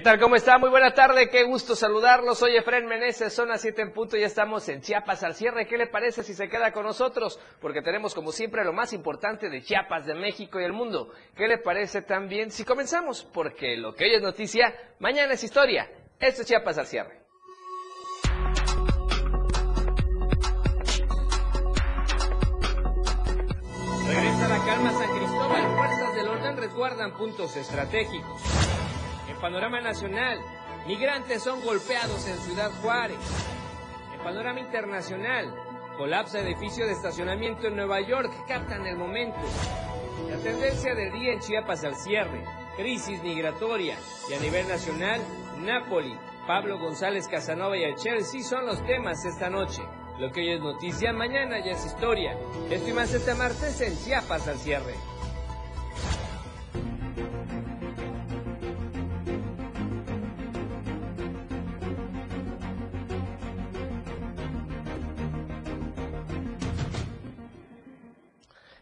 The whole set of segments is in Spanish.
¿Qué tal? ¿Cómo está? Muy buena tarde, qué gusto saludarlos. Soy Efren Meneses, zona 7 en punto, ya estamos en Chiapas al cierre. ¿Qué le parece si se queda con nosotros? Porque tenemos como siempre lo más importante de Chiapas, de México y el mundo. ¿Qué le parece también si comenzamos? Porque lo que hoy es noticia, mañana es historia. Esto es Chiapas al cierre. Regresa la calma San Cristóbal, fuerzas del orden resguardan puntos estratégicos panorama nacional, migrantes son golpeados en Ciudad Juárez. Panorama internacional, colapsa edificio de estacionamiento en Nueva York, captan el momento. La tendencia del día en Chiapas al cierre, crisis migratoria y a nivel nacional, Napoli, Pablo González Casanova y el Chelsea son los temas esta noche. Lo que hoy es noticia, mañana ya es historia. Esto más este martes en Chiapas al cierre.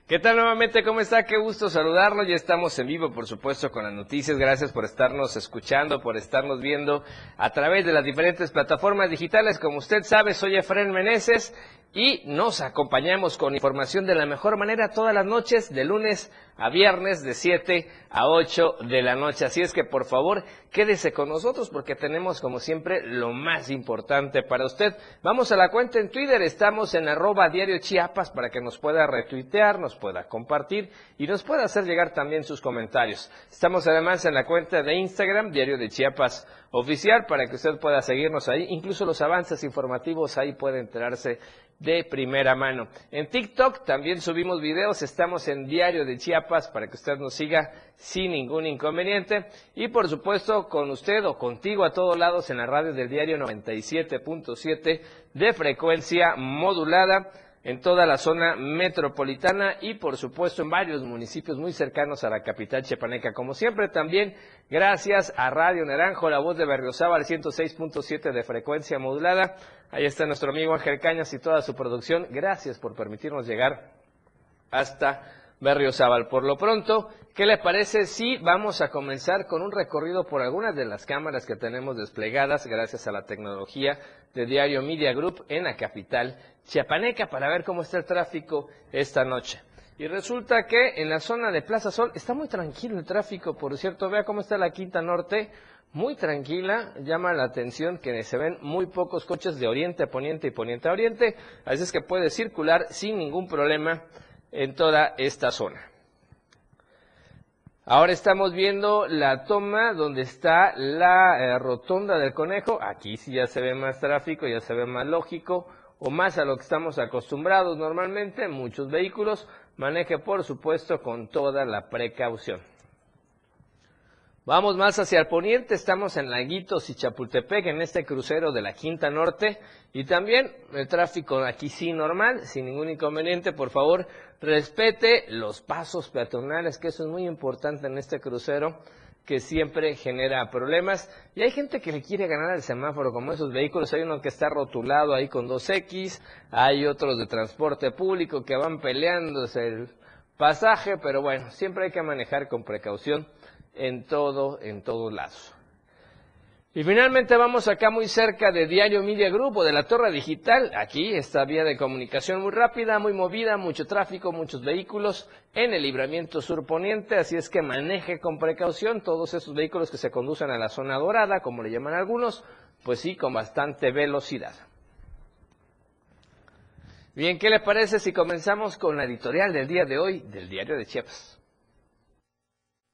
¿Qué tal nuevamente? ¿Cómo está? Qué gusto saludarlo. Ya estamos en vivo, por supuesto, con las noticias. Gracias por estarnos escuchando, por estarnos viendo a través de las diferentes plataformas digitales. Como usted sabe, soy Efraín Meneses y nos acompañamos con información de la mejor manera todas las noches, de lunes a viernes, de 7 a 8 de la noche. Así es que por favor quédese con nosotros porque tenemos como siempre lo más importante para usted. Vamos a la cuenta en Twitter, estamos en arroba diario Chiapas para que nos pueda retuitear, nos pueda compartir y nos pueda hacer llegar también sus comentarios. Estamos además en la cuenta de Instagram, diario de Chiapas oficial, para que usted pueda seguirnos ahí. Incluso los avances informativos ahí puede enterarse de primera mano. En TikTok también subimos videos, estamos en Diario de Chiapas para que usted nos siga sin ningún inconveniente. Y por supuesto con usted o contigo a todos lados en la radio del diario 97.7 de frecuencia modulada en toda la zona metropolitana y por supuesto en varios municipios muy cercanos a la capital chepaneca. Como siempre también gracias a Radio Naranjo, la voz de Berriozábal 106.7 de frecuencia modulada. Ahí está nuestro amigo Ángel Cañas y toda su producción. Gracias por permitirnos llegar hasta Berriozábal. Por lo pronto, ¿qué le parece si vamos a comenzar con un recorrido por algunas de las cámaras que tenemos desplegadas gracias a la tecnología de Diario Media Group en la capital chiapaneca para ver cómo está el tráfico esta noche? Y resulta que en la zona de Plaza Sol está muy tranquilo el tráfico, por cierto, vea cómo está la Quinta Norte, muy tranquila, llama la atención que se ven muy pocos coches de oriente a poniente y poniente a oriente, así es que puede circular sin ningún problema en toda esta zona. Ahora estamos viendo la toma donde está la eh, rotonda del conejo. Aquí sí ya se ve más tráfico, ya se ve más lógico o más a lo que estamos acostumbrados normalmente. Muchos vehículos maneje por supuesto con toda la precaución. Vamos más hacia el poniente, estamos en Laguitos y Chapultepec, en este crucero de la Quinta Norte, y también el tráfico aquí sí normal, sin ningún inconveniente, por favor, respete los pasos peatonales, que eso es muy importante en este crucero, que siempre genera problemas. Y hay gente que le quiere ganar el semáforo, como esos vehículos, hay uno que está rotulado ahí con 2X, hay otros de transporte público que van peleándose el pasaje, pero bueno, siempre hay que manejar con precaución en todo, en todos lados. Y finalmente vamos acá muy cerca de Diario Media Group o de la Torre Digital. Aquí esta vía de comunicación muy rápida, muy movida, mucho tráfico, muchos vehículos en el libramiento sur poniente, así es que maneje con precaución todos esos vehículos que se conducen a la zona dorada, como le llaman algunos, pues sí, con bastante velocidad. Bien, ¿qué le parece si comenzamos con la editorial del día de hoy del Diario de Chiapas?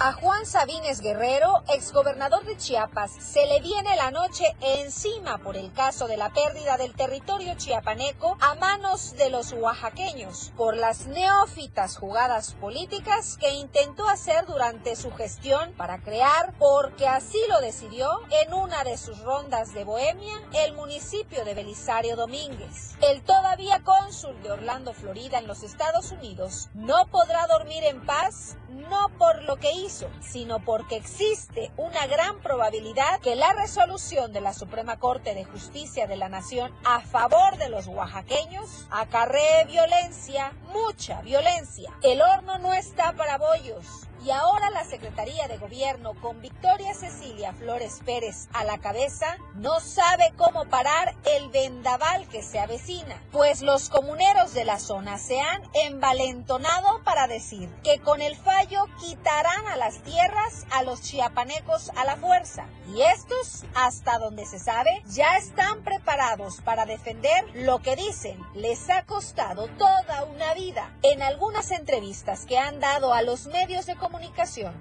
A Juan Sabines Guerrero, exgobernador de Chiapas, se le viene la noche encima por el caso de la pérdida del territorio chiapaneco a manos de los oaxaqueños, por las neófitas jugadas políticas que intentó hacer durante su gestión para crear, porque así lo decidió, en una de sus rondas de Bohemia, el municipio de Belisario Domínguez. El todavía cónsul de Orlando, Florida, en los Estados Unidos, no podrá dormir en paz, no por lo que hizo, sino porque existe una gran probabilidad que la resolución de la Suprema Corte de Justicia de la Nación a favor de los oaxaqueños acarree violencia, mucha violencia. El horno no está para bollos, y ahora la Secretaría de Gobierno con Victoria Cecilia Flores Pérez a la cabeza no sabe cómo parar el vendaval que se avecina, pues los comuneros de la zona se han envalentonado para decir que con el fallo quitarán a las tierras a los chiapanecos a la fuerza y estos, hasta donde se sabe, ya están preparados para defender lo que dicen les ha costado toda una vida. En algunas entrevistas que han dado a los medios de comunicación,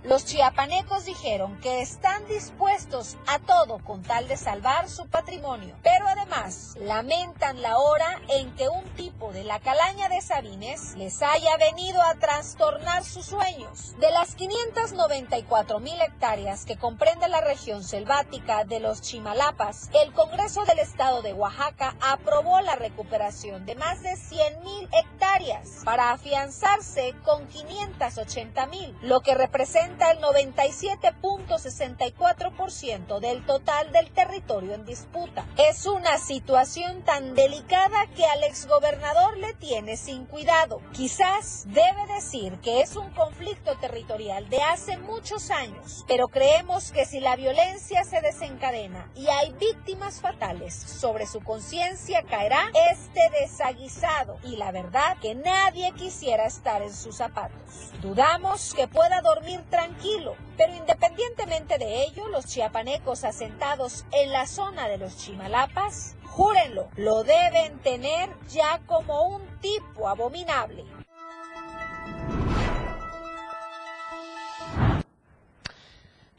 los chiapanecos dijeron que están dispuestos a todo con tal de salvar su patrimonio, pero además lamentan la hora en que un tipo de la calaña de Sabines les haya venido a trastornar sus sueños. De las 594 mil hectáreas que comprende la región selvática de los Chimalapas, el Congreso del Estado de Oaxaca aprobó la recuperación de más de 100 mil hectáreas para afianzarse con 580 mil, lo que representa el 97.64% del total del territorio en disputa. Es una situación tan delicada que al exgobernador le tiene sin cuidado. Quizás debe decir que es un conflicto territorial de hace muchos años, pero creemos que si la violencia se desencadena y hay víctimas fatales sobre su conciencia caerá este desaguisado y la verdad que nadie quisiera estar en sus zapatos. Dudamos que pueda dormir tranquilo, pero independientemente de ello, los chiapanecos asentados en la zona de los Chimalapas, júrenlo, lo deben tener ya como un tipo abominable.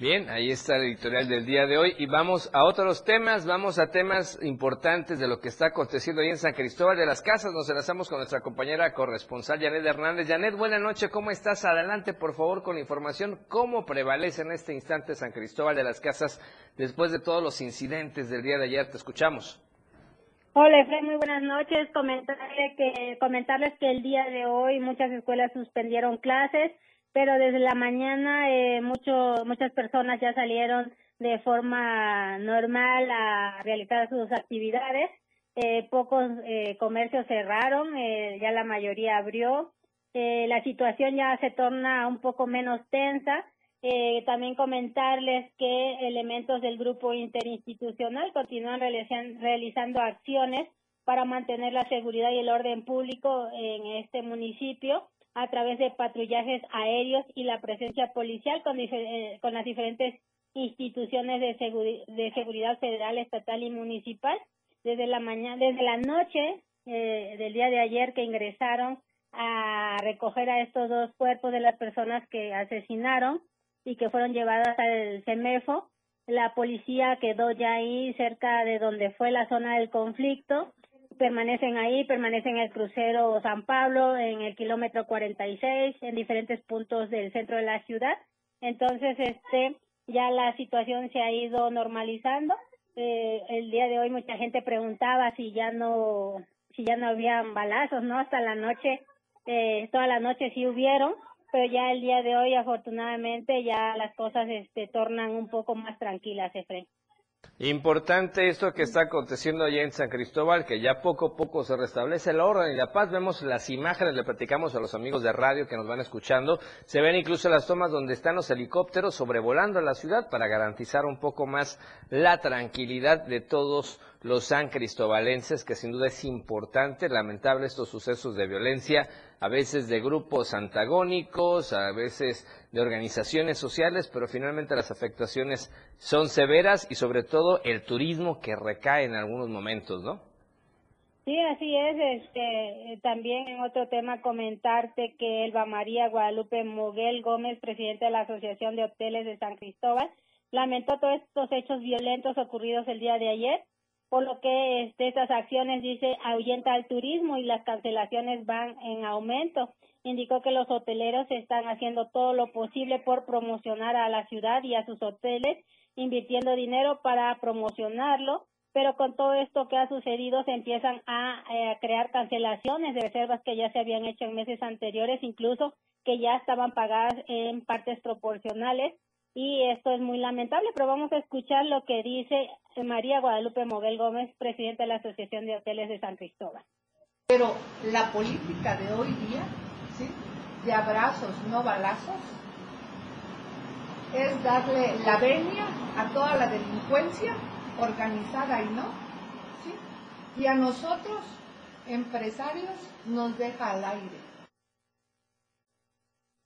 Bien, ahí está el editorial del día de hoy y vamos a otros temas, vamos a temas importantes de lo que está aconteciendo ahí en San Cristóbal de las Casas. Nos enlazamos con nuestra compañera corresponsal Janet Hernández. Janet, buena noche, ¿cómo estás? Adelante, por favor, con la información. ¿Cómo prevalece en este instante San Cristóbal de las Casas después de todos los incidentes del día de ayer? Te escuchamos. Hola, Efraín, muy buenas noches. Que, comentarles que el día de hoy muchas escuelas suspendieron clases pero desde la mañana eh, mucho, muchas personas ya salieron de forma normal a realizar sus actividades. Eh, pocos eh, comercios cerraron, eh, ya la mayoría abrió. Eh, la situación ya se torna un poco menos tensa. También comentarles que elementos del grupo interinstitucional continúan realizan, realizando acciones para mantener la seguridad y el orden público en este municipio a través de patrullajes aéreos y la presencia policial con, eh, las diferentes instituciones de, de seguridad federal, estatal y municipal. Desde la mañana, desde la noche eh, del día de ayer que ingresaron a recoger a estos dos cuerpos de las personas que asesinaron y que fueron llevadas al CEMEFO. La policía quedó ya ahí cerca de donde fue la zona del conflicto permanecen ahí, permanecen en el crucero San Pablo, en el kilómetro 46, en diferentes puntos del centro de la ciudad. Entonces, este, ya la situación se ha ido normalizando. Eh, el día de hoy mucha gente preguntaba si ya no, si ya no habían balazos, ¿no? Hasta la noche, eh, toda la noche sí hubieron, pero ya el día de hoy, afortunadamente, ya las cosas, este, tornan un poco más tranquilas, Efraín. Importante esto que está aconteciendo allá en San Cristóbal, que ya poco a poco se restablece la orden y la paz. Vemos las imágenes, le platicamos a los amigos de radio que nos van escuchando. Se ven incluso las tomas donde están los helicópteros sobrevolando la ciudad para garantizar un poco más la tranquilidad de todos los san cristobalenses, que sin duda es importante, lamentable estos sucesos de violencia, a veces de grupos antagónicos, a veces de organizaciones sociales, pero finalmente las afectaciones son severas y sobre todo el turismo que recae en algunos momentos, ¿no? Sí, así es. Este, también en otro tema comentarte que Elba María Guadalupe Moguel Gómez, presidente de la Asociación de Hoteles de San Cristóbal, lamentó todos estos hechos violentos ocurridos el día de ayer por lo que este, estas acciones, dice, ahuyenta al turismo y las cancelaciones van en aumento. Indicó que los hoteleros están haciendo todo lo posible por promocionar a la ciudad y a sus hoteles, invirtiendo dinero para promocionarlo, pero con todo esto que ha sucedido se empiezan a, eh, a crear cancelaciones de reservas que ya se habían hecho en meses anteriores, incluso que ya estaban pagadas en partes proporcionales y esto es muy lamentable, pero vamos a escuchar lo que dice María Guadalupe Moguel Gómez, presidenta de la Asociación de Hoteles de San Cristóbal. Pero la política de hoy día, ¿sí? de abrazos, no balazos, es darle la venia a toda la delincuencia organizada y no. ¿sí? Y a nosotros, empresarios, nos deja al aire.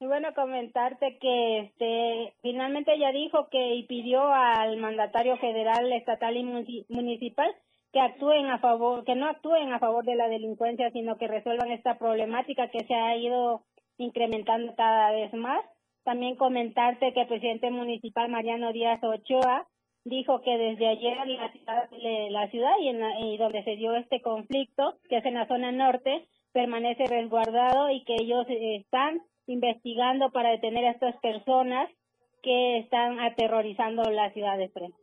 Y bueno, comentarte que este, finalmente ella dijo que y pidió al mandatario federal, estatal y municipal que actúen a favor, que no actúen a favor de la delincuencia, sino que resuelvan esta problemática que se ha ido incrementando cada vez más. También comentarte que el presidente municipal Mariano Díaz Ochoa dijo que desde ayer la ciudad, la ciudad y, en y donde se dio este conflicto, que es en la zona norte, permanece resguardado y que ellos están investigando para detener a estas personas que están aterrorizando la ciudad de Fresno.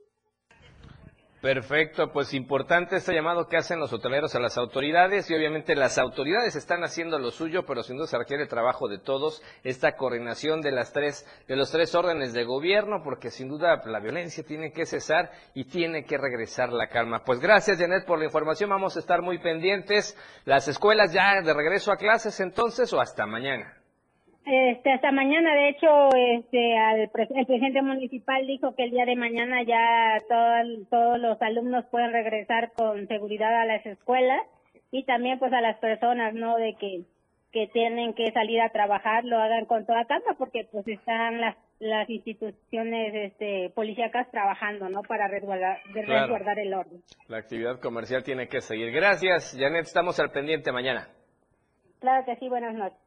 Perfecto, pues importante este llamado que hacen los hoteleros a las autoridades y obviamente las autoridades están haciendo lo suyo, pero sin duda se requiere el trabajo de todos, esta coordinación de las tres, de los tres órdenes de gobierno, porque sin duda la violencia tiene que cesar y tiene que regresar la calma. Pues gracias Janet por la información, vamos a estar muy pendientes. Las escuelas ya de regreso a clases entonces o hasta mañana. Este, hasta mañana, de hecho, este, al el presidente municipal dijo que el día de mañana ya todos los alumnos pueden regresar con seguridad a las escuelas y también pues a las personas, ¿no? De que, que tienen que salir a trabajar lo hagan con toda calma porque pues están las las instituciones este, policíacas trabajando, ¿no? Para resguardar, resguardar el orden. La actividad comercial tiene que seguir. Gracias, Janet. Estamos al pendiente mañana. Claro que sí. Buenas noches.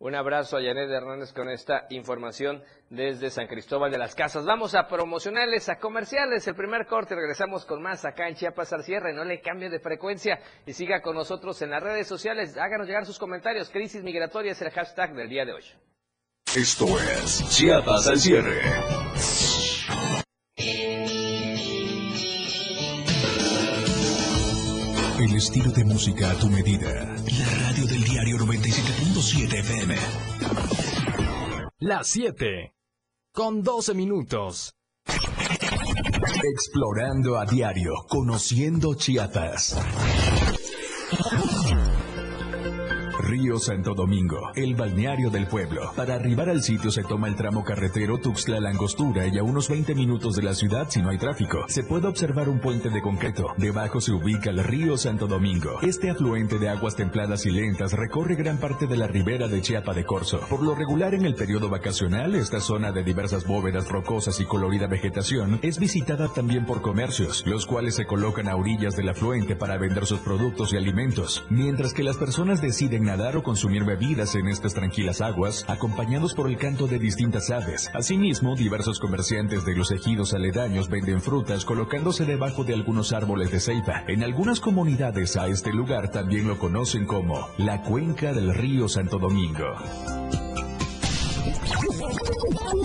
Un abrazo a Janet Hernández con esta información desde San Cristóbal de las Casas. Vamos a promocionales, a comerciales. El primer corte, regresamos con más acá en Chiapas al cierre. No le cambie de frecuencia y siga con nosotros en las redes sociales. Háganos llegar sus comentarios. Crisis migratoria es el hashtag del día de hoy. Esto es Chiapas al cierre. El estilo de música a tu medida. La radio del diario 97.7 FM. Las 7. Con 12 minutos. Explorando a diario, conociendo Chiapas. Río Santo Domingo, el balneario del pueblo. Para arribar al sitio se toma el tramo carretero Tuxtla Langostura y a unos 20 minutos de la ciudad si no hay tráfico. Se puede observar un puente de concreto. Debajo se ubica el río Santo Domingo. Este afluente de aguas templadas y lentas recorre gran parte de la ribera de Chiapa de Corzo. Por lo regular en el periodo vacacional, esta zona de diversas bóvedas rocosas y colorida vegetación es visitada también por comercios, los cuales se colocan a orillas del afluente para vender sus productos y alimentos, mientras que las personas deciden nadar o consumir bebidas en estas tranquilas aguas, acompañados por el canto de distintas aves. Asimismo, diversos comerciantes de los ejidos aledaños venden frutas colocándose debajo de algunos árboles de ceiba. En algunas comunidades a este lugar también lo conocen como la cuenca del río Santo Domingo.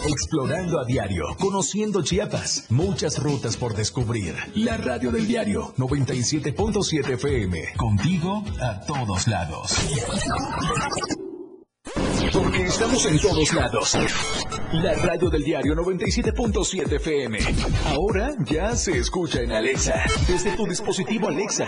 Explorando a diario, conociendo Chiapas, muchas rutas por descubrir. La radio del diario 97.7 FM, contigo a todos lados. Porque estamos en todos lados. La radio del diario 97.7 FM. Ahora ya se escucha en Alexa. Desde tu dispositivo Alexa.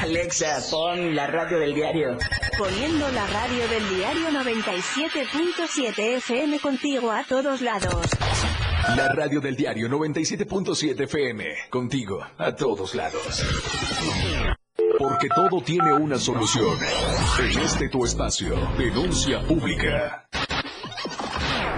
Alexa, pon la radio del diario. Poniendo la radio del diario 97.7 FM contigo a todos lados. La radio del diario 97.7 FM, contigo a todos lados. Porque todo tiene una solución. En este tu espacio, denuncia pública.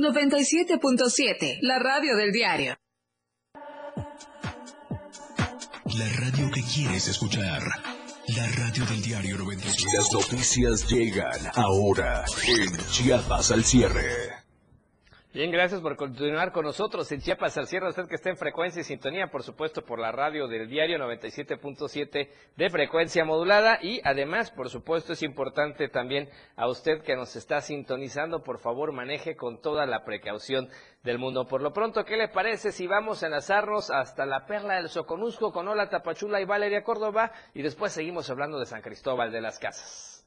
97.7, la radio del diario. La radio que quieres escuchar. La radio del diario 97. Las noticias llegan ahora en Chiapas al cierre. Bien, gracias por continuar con nosotros en Chiapas al cierre. Usted que está en frecuencia y sintonía, por supuesto, por la radio del diario 97.7 de frecuencia modulada. Y además, por supuesto, es importante también a usted que nos está sintonizando, por favor, maneje con toda la precaución del mundo. Por lo pronto, ¿qué le parece si vamos a enlazarnos hasta la perla del Soconusco con Ola Tapachula y Valeria Córdoba? Y después seguimos hablando de San Cristóbal de las Casas.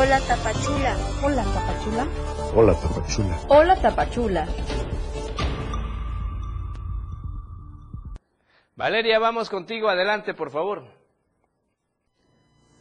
Hola Tapachula. Hola Tapachula. Hola Tapachula. Hola Tapachula. Valeria, vamos contigo. Adelante, por favor.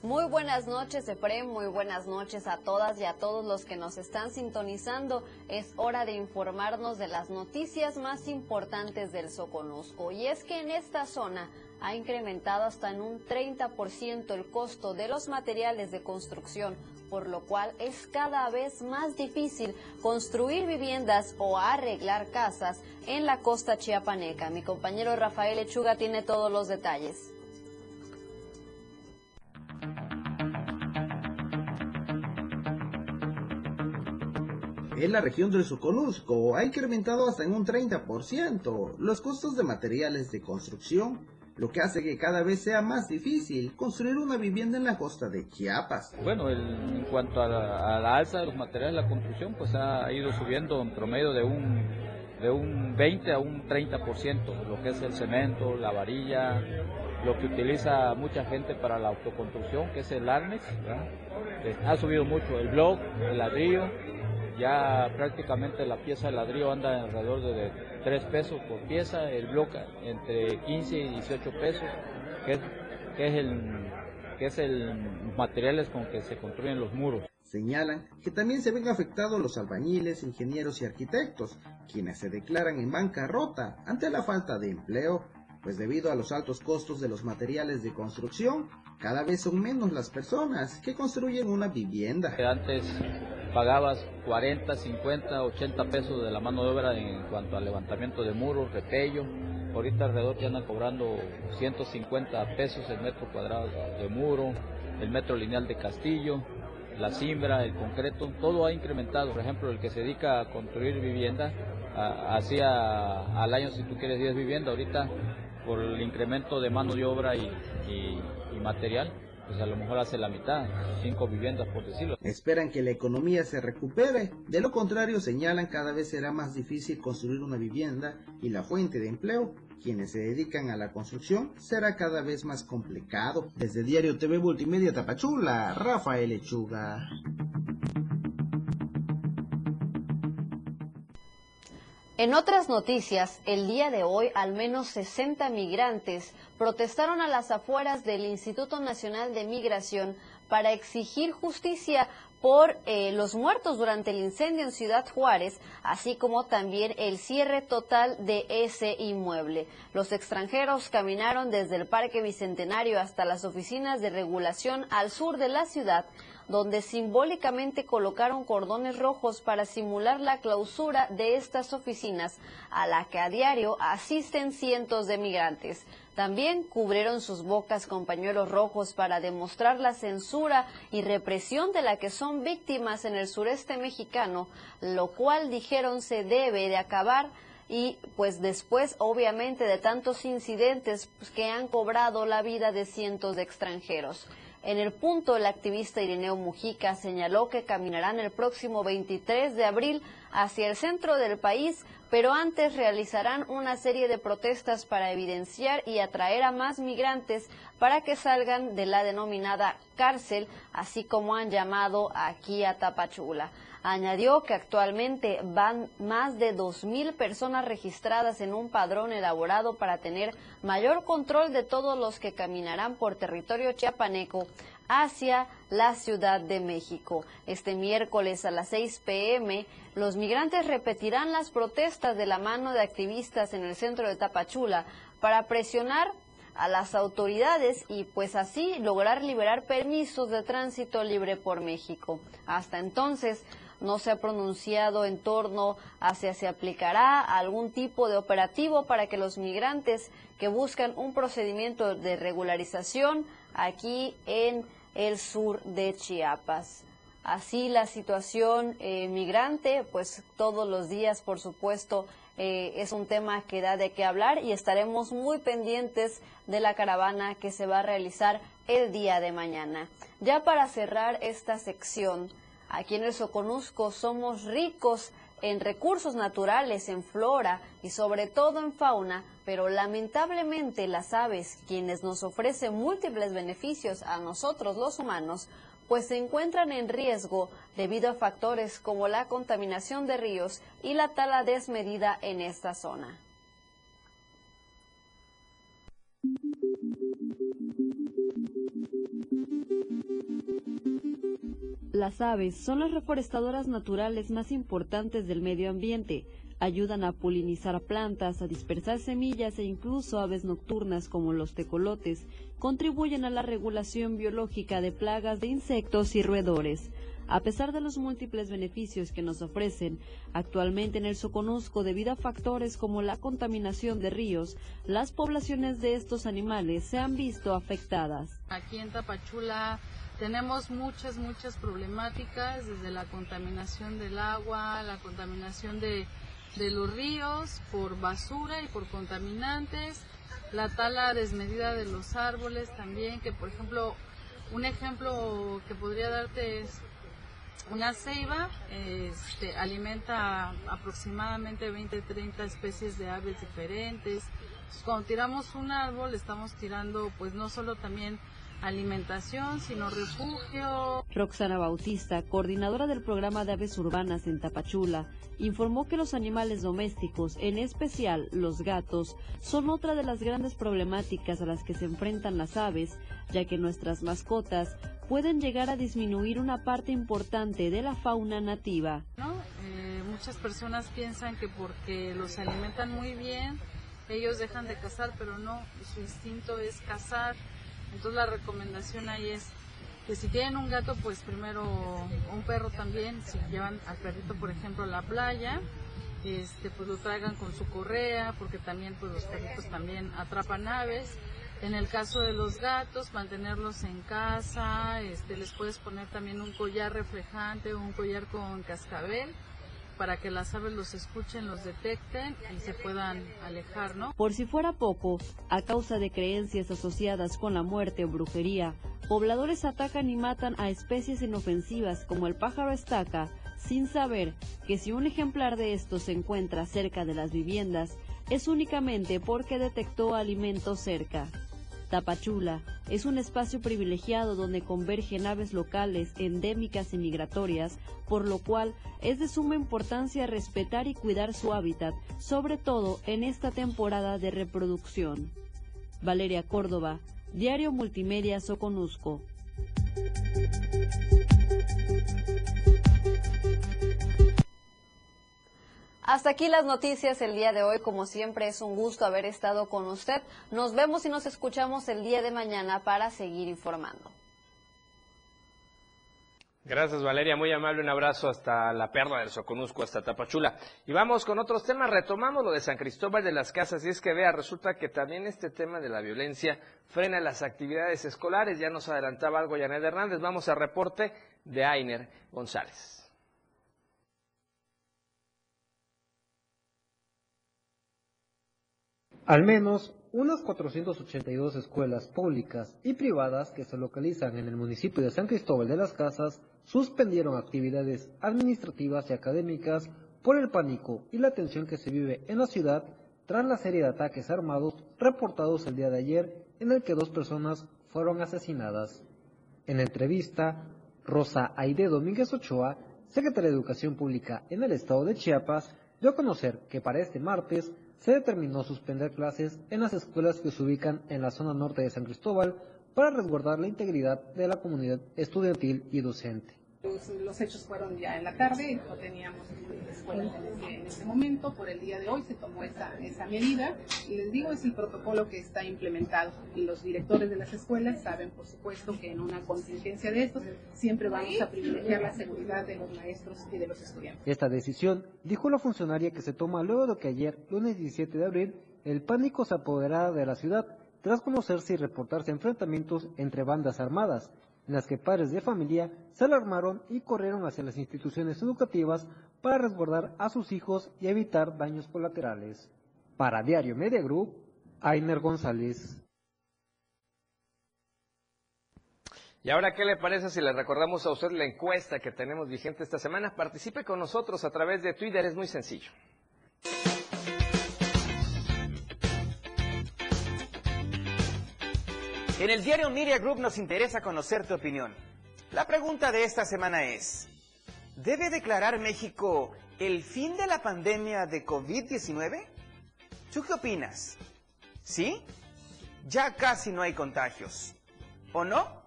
Muy buenas noches, Efraín. Muy buenas noches a todas y a todos los que nos están sintonizando. Es hora de informarnos de las noticias más importantes del Soconusco. Y es que en esta zona ha incrementado hasta en un 30% el costo de los materiales de construcción, por lo cual es cada vez más difícil construir viviendas o arreglar casas en la costa chiapaneca. Mi compañero Rafael Echuga tiene todos los detalles. En la región del Soconusco ha incrementado hasta en un 30% los costos de materiales de construcción, lo que hace que cada vez sea más difícil construir una vivienda en la costa de Chiapas. Bueno, en cuanto a la, alza de los materiales de la construcción, pues ha ido subiendo en promedio de un, de un 20 a un 30%, lo que es el cemento, la varilla, lo que utiliza mucha gente para la autoconstrucción, que es el arnes, ha subido mucho el blog, el ladrillo, ya prácticamente la pieza de ladrillo anda alrededor de 3 pesos por pieza, el bloque entre 15 y 18 pesos, que es, el que es el materiales con que se construyen los muros. Señalan que también se ven afectados los albañiles, ingenieros y arquitectos, quienes se declaran en bancarrota ante la falta de empleo, pues debido a los altos costos de los materiales de construcción, cada vez son menos las personas que construyen una vivienda. Antes pagabas 40, 50, 80 pesos de la mano de obra en cuanto al levantamiento de muros, repello. Ahorita alrededor ya andan cobrando 150 pesos el metro cuadrado de muro, el metro lineal de castillo, la cimbra, el concreto, todo ha incrementado. Por ejemplo, el que se dedica a construir vivienda, hacía al año si tú quieres 10 viviendas, ahorita por el incremento de mano de obra y, material, pues a lo mejor hace la mitad, cinco viviendas por decirlo. Esperan que la economía se recupere, de lo contrario señalan cada vez será más difícil construir una vivienda y la fuente de empleo, quienes se dedican a la construcción, será cada vez más complicado. Desde Diario TV Multimedia Tapachula, Rafael Lechuga. En otras noticias, el día de hoy al menos 60 migrantes protestaron a las afueras del Instituto Nacional de Migración para exigir justicia por eh, los muertos durante el incendio en Ciudad Juárez, así como también el cierre total de ese inmueble. Los extranjeros caminaron desde el Parque Bicentenario hasta las oficinas de regulación al sur de la ciudad donde simbólicamente colocaron cordones rojos para simular la clausura de estas oficinas, a la que a diario asisten cientos de migrantes. También cubrieron sus bocas con pañuelos rojos para demostrar la censura y represión de la que son víctimas en el sureste mexicano, lo cual dijeron se debe de acabar y pues después obviamente de tantos incidentes pues, que han cobrado la vida de cientos de extranjeros. En el punto, el activista Irineo Mujica señaló que caminarán el próximo 23 de abril hacia el centro del país, pero antes realizarán una serie de protestas para evidenciar y atraer a más migrantes para que salgan de la denominada cárcel, así como han llamado aquí a Tapachula. Añadió que actualmente van más de 2.000 personas registradas en un padrón elaborado para tener mayor control de todos los que caminarán por territorio chiapaneco hacia la Ciudad de México. Este miércoles a las 6 pm, los migrantes repetirán las protestas de la mano de activistas en el centro de Tapachula para presionar a las autoridades y pues así lograr liberar permisos de tránsito libre por México. Hasta entonces, no se ha pronunciado en torno a si se aplicará algún tipo de operativo para que los migrantes que buscan un procedimiento de regularización aquí en el sur de Chiapas. Así la situación eh, migrante, pues todos los días, por supuesto, eh, es un tema que da de qué hablar y estaremos muy pendientes de la caravana que se va a realizar el día de mañana. Ya para cerrar esta sección, aquí en el Soconusco somos ricos en recursos naturales, en flora y sobre todo en fauna, pero lamentablemente las aves, quienes nos ofrecen múltiples beneficios a nosotros los humanos, pues se encuentran en riesgo debido a factores como la contaminación de ríos y la tala desmedida en esta zona. Las aves son las reforestadoras naturales más importantes del medio ambiente. Ayudan a polinizar plantas, a dispersar semillas e incluso aves nocturnas como los tecolotes contribuyen a la regulación biológica de plagas de insectos y roedores. A pesar de los múltiples beneficios que nos ofrecen, actualmente en el Soconusco, debido a factores como la contaminación de ríos, las poblaciones de estos animales se han visto afectadas. Aquí en Tapachula tenemos muchas, muchas problemáticas, desde la contaminación del agua, la contaminación de, de los ríos por basura y por contaminantes, la tala desmedida de los árboles también, que por ejemplo, un ejemplo que podría darte es una ceiba este, alimenta aproximadamente 20-30 especies de aves diferentes. Cuando tiramos un árbol estamos tirando pues no solo también alimentación, sino refugio. Roxana Bautista, coordinadora del programa de aves urbanas en Tapachula, informó que los animales domésticos, en especial los gatos, son otra de las grandes problemáticas a las que se enfrentan las aves, ya que nuestras mascotas pueden llegar a disminuir una parte importante de la fauna nativa. Eh, muchas personas piensan que porque los alimentan muy bien, ellos dejan de cazar, pero no, su instinto es cazar entonces la recomendación ahí es que si tienen un gato, pues primero un perro también, si llevan al perrito, por ejemplo, a la playa, este, pues lo traigan con su correa, porque también pues los perritos también atrapan aves. En el caso de los gatos, mantenerlos en casa, este, les puedes poner también un collar reflejante o un collar con cascabel para que las aves los escuchen, los detecten y se puedan alejar, ¿no? Por si fuera poco, a causa de creencias asociadas con la muerte o brujería, pobladores atacan y matan a especies inofensivas como el pájaro estaca, sin saber que si un ejemplar de estos se encuentra cerca de las viviendas, es únicamente porque detectó alimento cerca. Tapachula es un espacio privilegiado donde convergen aves locales, endémicas y migratorias, por lo cual es de suma importancia respetar y cuidar su hábitat, sobre todo en esta temporada de reproducción. Valeria Córdoba, Diario Multimedia Soconusco. Hasta aquí las noticias el día de hoy. Como siempre es un gusto haber estado con usted. Nos vemos y nos escuchamos el día de mañana para seguir informando. Gracias Valeria, muy amable, un abrazo hasta la perla del Soconusco, hasta Tapachula. Y vamos con otros temas, retomamos lo de San Cristóbal de las Casas, y es que vea, resulta que también este tema de la violencia frena las actividades escolares, ya nos adelantaba algo Janet Hernández, vamos a reporte de Ainer González. Al menos unas 482 escuelas públicas y privadas que se localizan en el municipio de San Cristóbal de las Casas suspendieron actividades administrativas y académicas por el pánico y la tensión que se vive en la ciudad tras la serie de ataques armados reportados el día de ayer en el que dos personas fueron asesinadas. En entrevista, Rosa Aide Domínguez Ochoa, secretaria de Educación Pública en el estado de Chiapas, dio a conocer que para este martes se determinó suspender clases en las escuelas que se ubican en la zona norte de San Cristóbal para resguardar la integridad de la comunidad estudiantil y docente. Los, los hechos fueron ya en la tarde, no teníamos escuelas en ese, en ese momento, por el día de hoy se tomó esa, esa medida y les digo, es el protocolo que está implementado. Y los directores de las escuelas saben, por supuesto, que en una contingencia de estos siempre vamos a privilegiar la seguridad de los maestros y de los estudiantes. Esta decisión, dijo la funcionaria que se toma luego de que ayer, lunes 17 de abril, el pánico se apoderara de la ciudad tras conocerse y reportarse enfrentamientos entre bandas armadas, en las que padres de familia se alarmaron y corrieron hacia las instituciones educativas para resguardar a sus hijos y evitar daños colaterales. Para Diario Media Group, Ainer González. Y ahora, ¿qué le parece si le recordamos a usted la encuesta que tenemos vigente esta semana? Participe con nosotros a través de Twitter, es muy sencillo. En el diario Media Group nos interesa conocer tu opinión. La pregunta de esta semana es, ¿debe declarar México el fin de la pandemia de COVID-19? ¿Tú qué opinas? ¿Sí? Ya casi no hay contagios. ¿O no?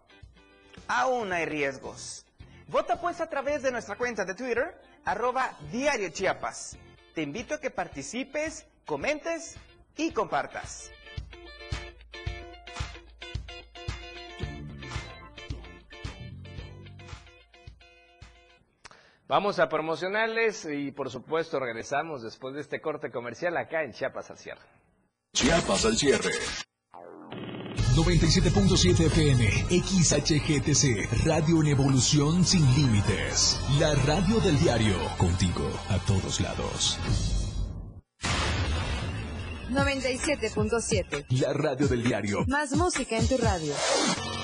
Aún hay riesgos. Vota pues a través de nuestra cuenta de Twitter, arroba Diario Chiapas. Te invito a que participes, comentes y compartas. Vamos a promocionarles y por supuesto regresamos después de este corte comercial acá en Chiapas al cierre. Chiapas al cierre. 97.7 FM, XHGTC, Radio en Evolución Sin Límites. La radio del diario, contigo a todos lados. 97.7. La radio del diario. Más música en tu radio.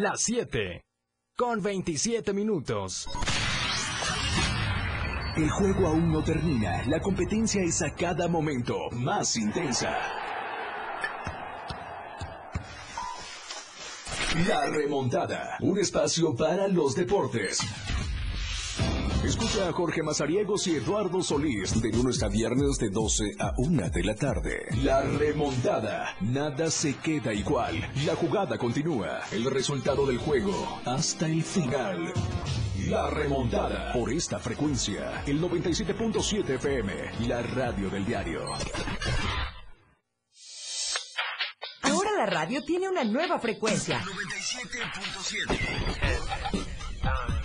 Las 7. Con 27 minutos. El juego aún no termina. La competencia es a cada momento más intensa. La remontada. Un espacio para los deportes. Escucha a Jorge Mazariegos y Eduardo Solís de lunes a viernes de 12 a 1 de la tarde. La remontada. Nada se queda igual. La jugada continúa. El resultado del juego hasta el final. La remontada. Por esta frecuencia. El 97.7 FM. La radio del diario. Ahora la radio tiene una nueva frecuencia. 97.7.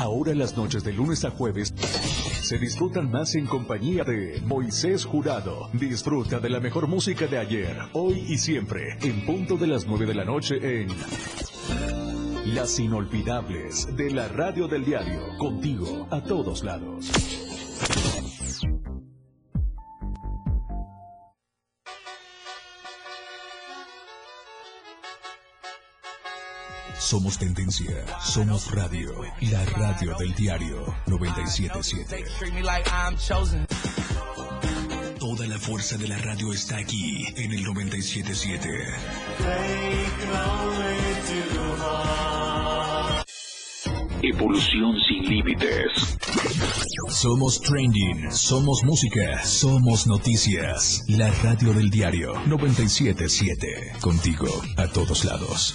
Ahora las noches de lunes a jueves se disfrutan más en compañía de Moisés Jurado. Disfruta de la mejor música de ayer, hoy y siempre, en punto de las 9 de la noche en Las Inolvidables de la Radio del Diario, contigo a todos lados. Somos tendencia, somos radio, la radio del diario 977. Toda la fuerza de la radio está aquí en el 977. Evolución sin límites. Somos trending, somos música, somos noticias. La radio del diario 977. Contigo a todos lados.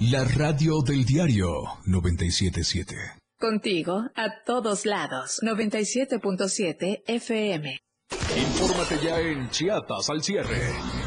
La radio del diario 977. Contigo a todos lados. 97.7 FM. Infórmate ya en Chiapas al cierre.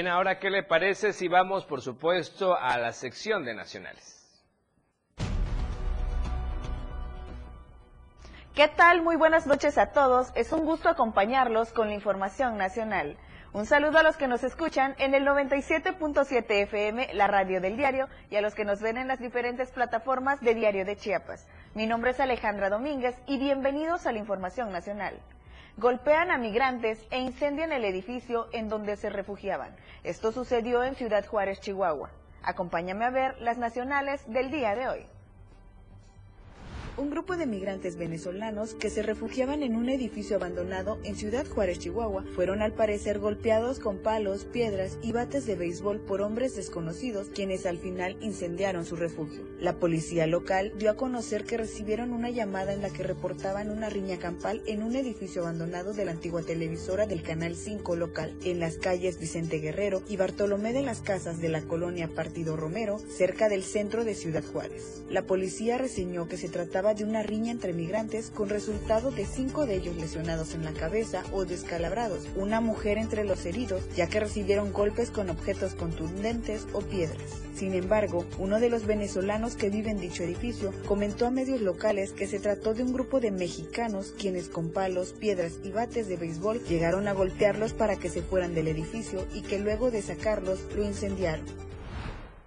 Bien, ahora, ¿qué le parece si vamos, por supuesto, a la sección de nacionales? ¿Qué tal? Muy buenas noches a todos. Es un gusto acompañarlos con la información nacional. Un saludo a los que nos escuchan en el 97.7 FM, la radio del diario, y a los que nos ven en las diferentes plataformas de Diario de Chiapas. Mi nombre es Alejandra Domínguez y bienvenidos a la información nacional golpean a migrantes e incendian el edificio en donde se refugiaban. Esto sucedió en Ciudad Juárez, Chihuahua. Acompáñame a ver las nacionales del día de hoy un grupo de migrantes venezolanos que se refugiaban en un edificio abandonado en Ciudad Juárez, Chihuahua, fueron al parecer golpeados con palos, piedras y bates de béisbol por hombres desconocidos, quienes al final incendiaron su refugio. La policía local dio a conocer que recibieron una llamada en la que reportaban una riña campal en un edificio abandonado de la antigua televisora del Canal 5 local, en las calles Vicente Guerrero y Bartolomé de las Casas de la colonia Partido Romero, cerca del centro de Ciudad Juárez. La policía reseñó que se trataba de una riña entre migrantes con resultado de cinco de ellos lesionados en la cabeza o descalabrados, una mujer entre los heridos ya que recibieron golpes con objetos contundentes o piedras. Sin embargo, uno de los venezolanos que vive en dicho edificio comentó a medios locales que se trató de un grupo de mexicanos quienes con palos, piedras y bates de béisbol llegaron a golpearlos para que se fueran del edificio y que luego de sacarlos lo incendiaron.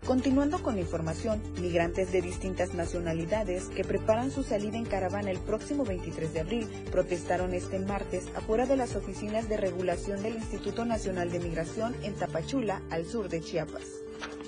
Continuando con la información, migrantes de distintas nacionalidades que preparan su salida en caravana el próximo 23 de abril protestaron este martes afuera de las oficinas de regulación del Instituto Nacional de Migración en Tapachula, al sur de Chiapas.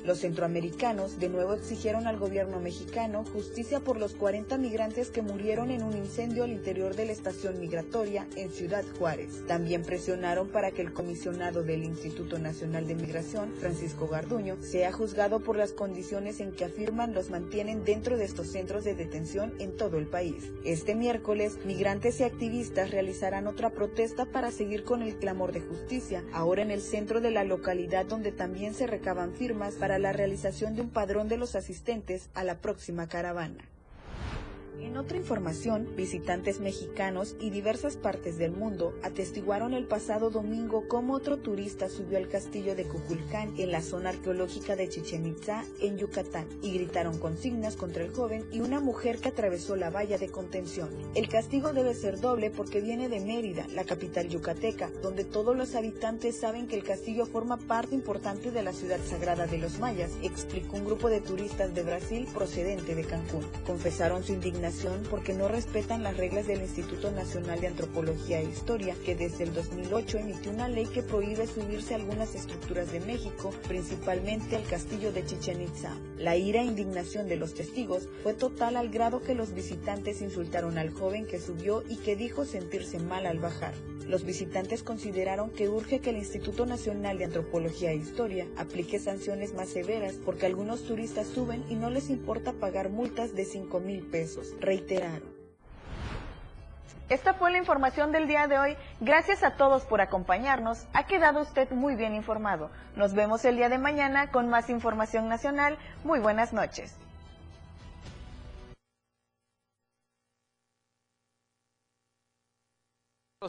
Los centroamericanos de nuevo exigieron al gobierno mexicano justicia por los 40 migrantes que murieron en un incendio al interior de la estación migratoria en Ciudad Juárez. También presionaron para que el comisionado del Instituto Nacional de Migración, Francisco Garduño, sea juzgado por las condiciones en que afirman los mantienen dentro de estos centros de detención en todo el país. Este miércoles, migrantes y activistas realizarán otra protesta para seguir con el clamor de justicia, ahora en el centro de la localidad donde también se recaban firmas para la realización de un padrón de los asistentes a la próxima caravana. En otra información, visitantes mexicanos y diversas partes del mundo atestiguaron el pasado domingo cómo otro turista subió al castillo de Cuculcán en la zona arqueológica de Chichen Itza, en Yucatán, y gritaron consignas contra el joven y una mujer que atravesó la valla de contención. El castigo debe ser doble porque viene de Mérida, la capital yucateca, donde todos los habitantes saben que el castillo forma parte importante de la ciudad sagrada de los mayas, explicó un grupo de turistas de Brasil procedente de Cancún. Confesaron su indignación porque no respetan las reglas del Instituto Nacional de Antropología e Historia, que desde el 2008 emitió una ley que prohíbe subirse a algunas estructuras de México, principalmente al castillo de Chichen Itza. La ira e indignación de los testigos fue total al grado que los visitantes insultaron al joven que subió y que dijo sentirse mal al bajar. Los visitantes consideraron que urge que el Instituto Nacional de Antropología e Historia aplique sanciones más severas porque algunos turistas suben y no les importa pagar multas de 5 mil pesos reiteraron. Esta fue la información del día de hoy. Gracias a todos por acompañarnos. Ha quedado usted muy bien informado. Nos vemos el día de mañana con más información nacional. Muy buenas noches.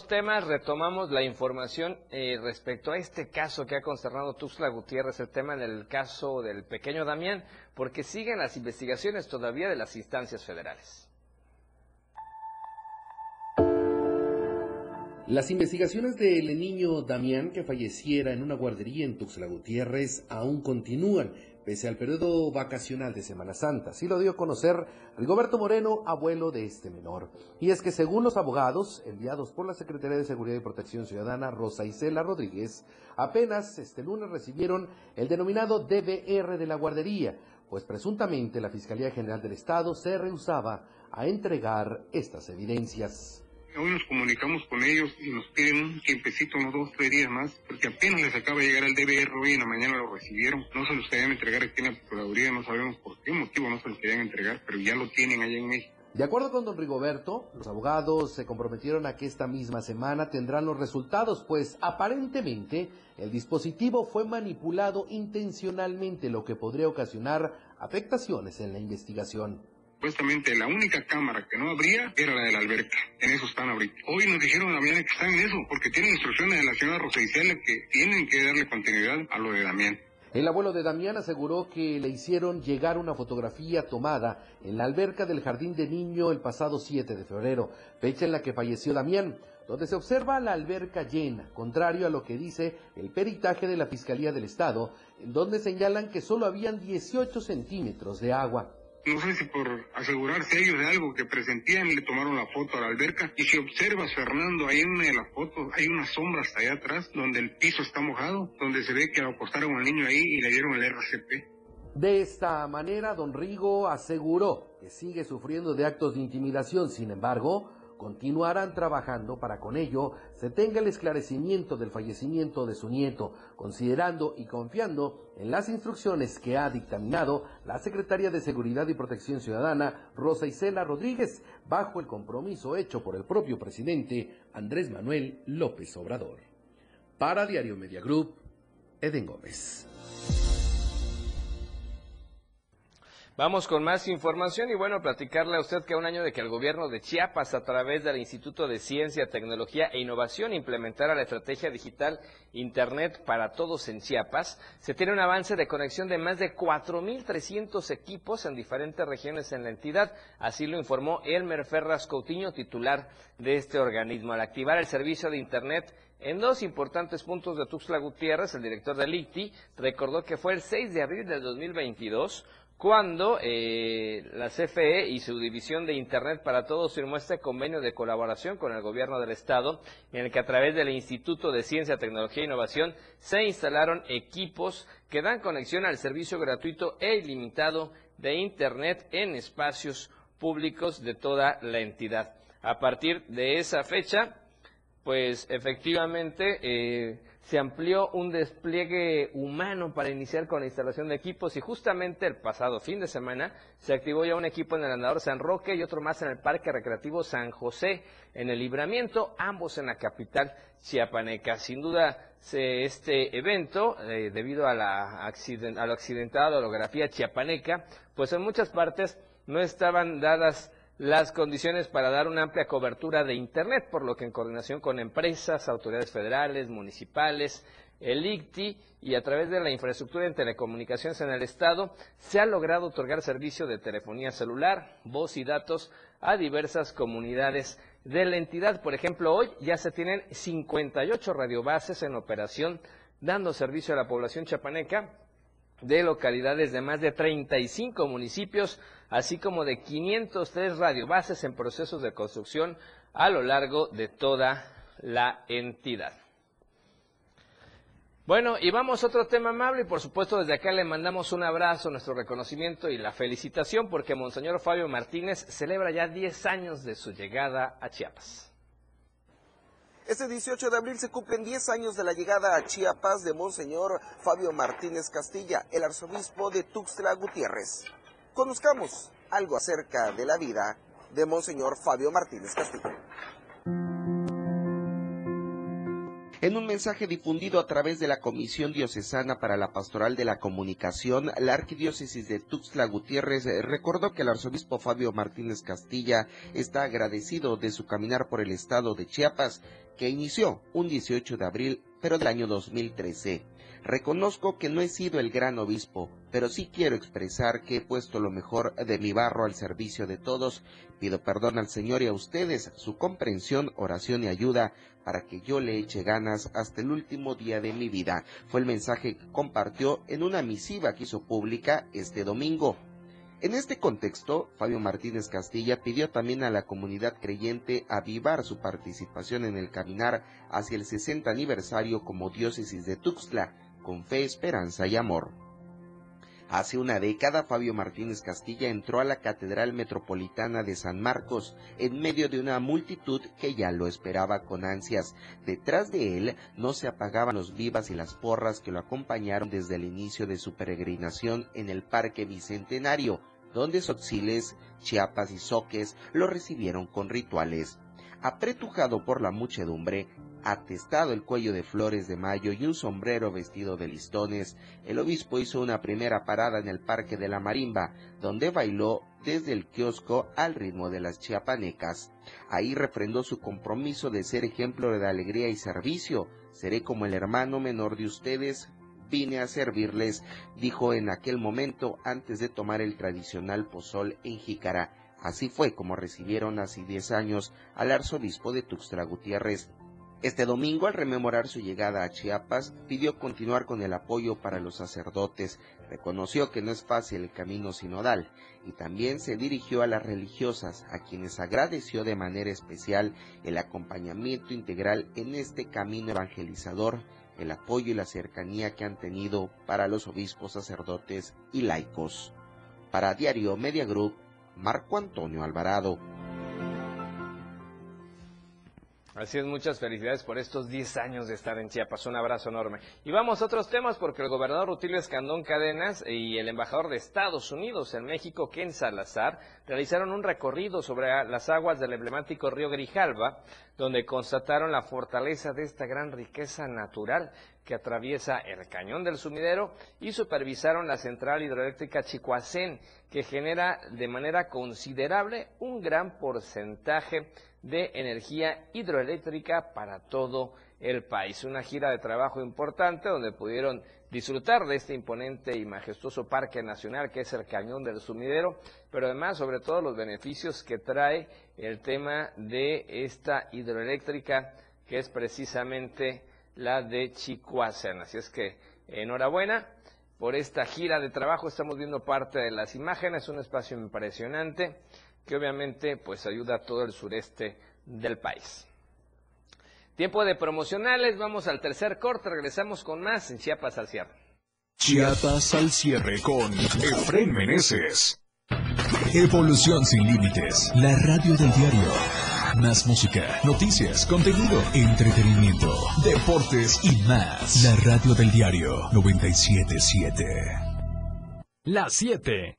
Temas retomamos la información eh, respecto a este caso que ha consternado Tuxtla Gutiérrez, el tema del caso del pequeño Damián, porque siguen las investigaciones todavía de las instancias federales. Las investigaciones del niño Damián que falleciera en una guardería en Tuxtla Gutiérrez aún continúan, pese al periodo vacacional de Semana Santa. Así lo dio a conocer Rigoberto Moreno, abuelo de este menor. Y es que según los abogados enviados por la Secretaría de Seguridad y Protección Ciudadana, Rosa Isela Rodríguez, apenas este lunes recibieron el denominado DBR de la guardería, pues presuntamente la Fiscalía General del Estado se rehusaba a entregar estas evidencias. Hoy nos comunicamos con ellos y nos piden un tiempecito, unos dos, tres días más, porque apenas les acaba de llegar el DBR hoy en la mañana lo recibieron. No se los querían entregar aquí en la Procuraduría, no sabemos por qué motivo no se los querían entregar, pero ya lo tienen allá en México. De acuerdo con don Rigoberto, los abogados se comprometieron a que esta misma semana tendrán los resultados, pues aparentemente el dispositivo fue manipulado intencionalmente, lo que podría ocasionar afectaciones en la investigación. Supuestamente la única cámara que no habría era la de la alberca. En eso están ahorita. Hoy nos dijeron a la mañana que están en eso, porque tienen instrucciones de la señora Rosa Isela que tienen que darle continuidad a lo de Damián. El abuelo de Damián aseguró que le hicieron llegar una fotografía tomada en la alberca del Jardín de Niño el pasado 7 de febrero, fecha en la que falleció Damián, donde se observa la alberca llena, contrario a lo que dice el peritaje de la Fiscalía del Estado, en donde señalan que solo habían 18 centímetros de agua no sé si por asegurarse ellos de algo que presentían, le tomaron la foto a la alberca. Y si observas, Fernando, ahí en una de las fotos hay unas sombras allá atrás, donde el piso está mojado, donde se ve que acostaron al niño ahí y le dieron el RCP. De esta manera, don Rigo aseguró que sigue sufriendo de actos de intimidación, sin embargo, continuarán trabajando para con ello se tenga el esclarecimiento del fallecimiento de su nieto, considerando y confiando en las instrucciones que ha dictaminado la Secretaria de Seguridad y Protección Ciudadana, Rosa Isela Rodríguez, bajo el compromiso hecho por el propio presidente Andrés Manuel López Obrador. Para Diario Media Group, Eden Gómez. Vamos con más información y bueno, platicarle a usted que a un año de que el gobierno de Chiapas, a través del Instituto de Ciencia, Tecnología e Innovación, implementara la estrategia digital Internet para Todos en Chiapas, se tiene un avance de conexión de más de 4.300 equipos en diferentes regiones en la entidad. Así lo informó Elmer Ferras Coutinho, titular de este organismo. Al activar el servicio de Internet en dos importantes puntos de Tuxtla Gutiérrez, el director del ICTI recordó que fue el 6 de abril del 2022 cuando eh, la CFE y su división de Internet para Todos firmó este convenio de colaboración con el gobierno del Estado, en el que a través del Instituto de Ciencia, Tecnología e Innovación se instalaron equipos que dan conexión al servicio gratuito e ilimitado de Internet en espacios públicos de toda la entidad. A partir de esa fecha, pues efectivamente eh, se amplió un despliegue humano para iniciar con la instalación de equipos y justamente el pasado fin de semana se activó ya un equipo en el andador San Roque y otro más en el Parque Recreativo San José en el Libramiento, ambos en la capital chiapaneca. Sin duda, este evento, eh, debido a, la accident a lo accidentado, a la orografía chiapaneca, pues en muchas partes no estaban dadas las condiciones para dar una amplia cobertura de Internet, por lo que en coordinación con empresas, autoridades federales, municipales, el ICTI y a través de la infraestructura en telecomunicaciones en el Estado, se ha logrado otorgar servicio de telefonía celular, voz y datos a diversas comunidades de la entidad. Por ejemplo, hoy ya se tienen 58 radiobases en operación dando servicio a la población chapaneca de localidades de más de 35 municipios, así como de 503 radiobases en procesos de construcción a lo largo de toda la entidad. Bueno, y vamos a otro tema amable y por supuesto desde acá le mandamos un abrazo, nuestro reconocimiento y la felicitación porque Monseñor Fabio Martínez celebra ya 10 años de su llegada a Chiapas. Este 18 de abril se cumplen 10 años de la llegada a Chiapas de Monseñor Fabio Martínez Castilla, el arzobispo de Tuxtla Gutiérrez. Conozcamos algo acerca de la vida de Monseñor Fabio Martínez Castilla. En un mensaje difundido a través de la Comisión Diocesana para la Pastoral de la Comunicación, la Arquidiócesis de Tuxtla Gutiérrez recordó que el arzobispo Fabio Martínez Castilla está agradecido de su caminar por el estado de Chiapas que inició un 18 de abril, pero del año 2013. Reconozco que no he sido el gran obispo, pero sí quiero expresar que he puesto lo mejor de mi barro al servicio de todos. Pido perdón al Señor y a ustedes, su comprensión, oración y ayuda para que yo le eche ganas hasta el último día de mi vida. Fue el mensaje que compartió en una misiva que hizo pública este domingo. En este contexto, Fabio Martínez Castilla pidió también a la comunidad creyente avivar su participación en el caminar hacia el 60 aniversario como diócesis de Tuxtla, con fe, esperanza y amor. Hace una década, Fabio Martínez Castilla entró a la Catedral Metropolitana de San Marcos en medio de una multitud que ya lo esperaba con ansias. Detrás de él no se apagaban los vivas y las porras que lo acompañaron desde el inicio de su peregrinación en el Parque Bicentenario, donde Soxiles, Chiapas y Soques lo recibieron con rituales. Apretujado por la muchedumbre, atestado el cuello de flores de mayo y un sombrero vestido de listones, el obispo hizo una primera parada en el Parque de la Marimba, donde bailó desde el kiosco al ritmo de las chiapanecas. Ahí refrendó su compromiso de ser ejemplo de alegría y servicio. Seré como el hermano menor de ustedes, vine a servirles, dijo en aquel momento antes de tomar el tradicional pozol en jícara. Así fue como recibieron hace diez años al arzobispo de Tuxtla Gutiérrez. Este domingo, al rememorar su llegada a Chiapas, pidió continuar con el apoyo para los sacerdotes, reconoció que no es fácil el camino sinodal y también se dirigió a las religiosas, a quienes agradeció de manera especial el acompañamiento integral en este camino evangelizador, el apoyo y la cercanía que han tenido para los obispos, sacerdotes y laicos. Para Diario Media Group, Marco Antonio Alvarado. Así es, muchas felicidades por estos 10 años de estar en Chiapas. Un abrazo enorme. Y vamos a otros temas porque el gobernador Rutilio Escandón Cadenas y el embajador de Estados Unidos en México, Ken Salazar, realizaron un recorrido sobre las aguas del emblemático río Grijalva, donde constataron la fortaleza de esta gran riqueza natural que atraviesa el cañón del sumidero y supervisaron la central hidroeléctrica Chicoacén, que genera de manera considerable un gran porcentaje de energía hidroeléctrica para todo el país. Una gira de trabajo importante donde pudieron disfrutar de este imponente y majestuoso parque nacional que es el Cañón del Sumidero, pero además sobre todo los beneficios que trae el tema de esta hidroeléctrica que es precisamente la de Chicoacén. Así es que enhorabuena por esta gira de trabajo. Estamos viendo parte de las imágenes, un espacio impresionante que obviamente pues ayuda a todo el sureste del país. Tiempo de promocionales, vamos al tercer corte, regresamos con más en Chiapas al cierre. Chiapas al cierre con Efren Meneses. Evolución sin límites, la radio del diario. Más música, noticias, contenido, entretenimiento, deportes y más. La radio del diario 977. Las 7